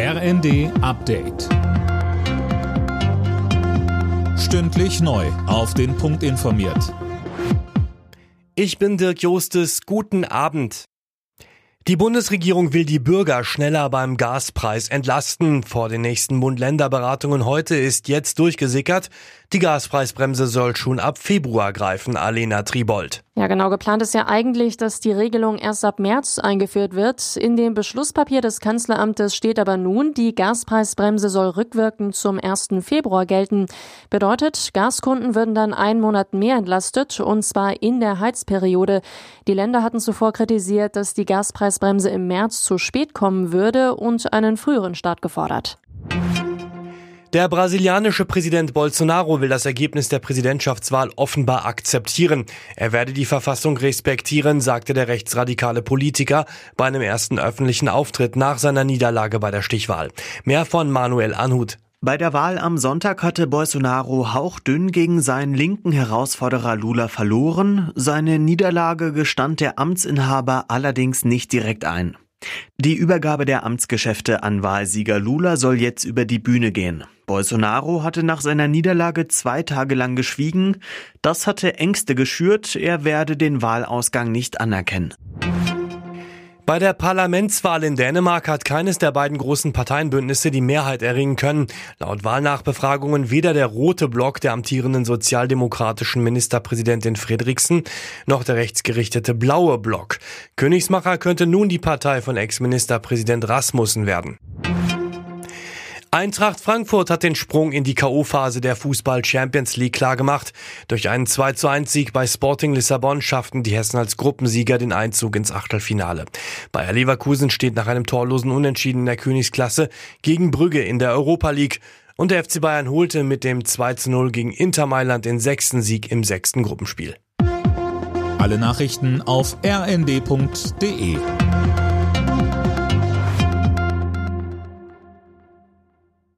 RND Update. Stündlich neu. Auf den Punkt informiert. Ich bin Dirk Jostes. Guten Abend. Die Bundesregierung will die Bürger schneller beim Gaspreis entlasten. Vor den nächsten Bund-Länder-Beratungen heute ist jetzt durchgesickert. Die Gaspreisbremse soll schon ab Februar greifen, Alena Tribold. Ja, genau. Geplant ist ja eigentlich, dass die Regelung erst ab März eingeführt wird. In dem Beschlusspapier des Kanzleramtes steht aber nun, die Gaspreisbremse soll rückwirkend zum 1. Februar gelten. Bedeutet, Gaskunden würden dann einen Monat mehr entlastet, und zwar in der Heizperiode. Die Länder hatten zuvor kritisiert, dass die Gaspreisbremse im März zu spät kommen würde und einen früheren Start gefordert. Der brasilianische Präsident Bolsonaro will das Ergebnis der Präsidentschaftswahl offenbar akzeptieren. Er werde die Verfassung respektieren, sagte der rechtsradikale Politiker bei einem ersten öffentlichen Auftritt nach seiner Niederlage bei der Stichwahl. Mehr von Manuel Anhut. Bei der Wahl am Sonntag hatte Bolsonaro hauchdünn gegen seinen linken Herausforderer Lula verloren. Seine Niederlage gestand der Amtsinhaber allerdings nicht direkt ein. Die Übergabe der Amtsgeschäfte an Wahlsieger Lula soll jetzt über die Bühne gehen. Bolsonaro hatte nach seiner Niederlage zwei Tage lang geschwiegen. Das hatte Ängste geschürt, er werde den Wahlausgang nicht anerkennen. Bei der Parlamentswahl in Dänemark hat keines der beiden großen Parteienbündnisse die Mehrheit erringen können. Laut Wahlnachbefragungen weder der rote Block der amtierenden sozialdemokratischen Ministerpräsidentin Fredriksen noch der rechtsgerichtete blaue Block. Königsmacher könnte nun die Partei von Ex-Ministerpräsident Rasmussen werden. Eintracht Frankfurt hat den Sprung in die K.O.-Phase der Fußball Champions League klargemacht. Durch einen 2 zu 1 Sieg bei Sporting Lissabon schafften die Hessen als Gruppensieger den Einzug ins Achtelfinale. Bayer Leverkusen steht nach einem torlosen Unentschieden in der Königsklasse gegen Brügge in der Europa League. Und der FC Bayern holte mit dem 2 zu 0 gegen Inter Mailand den sechsten Sieg im sechsten Gruppenspiel. Alle Nachrichten auf rnd.de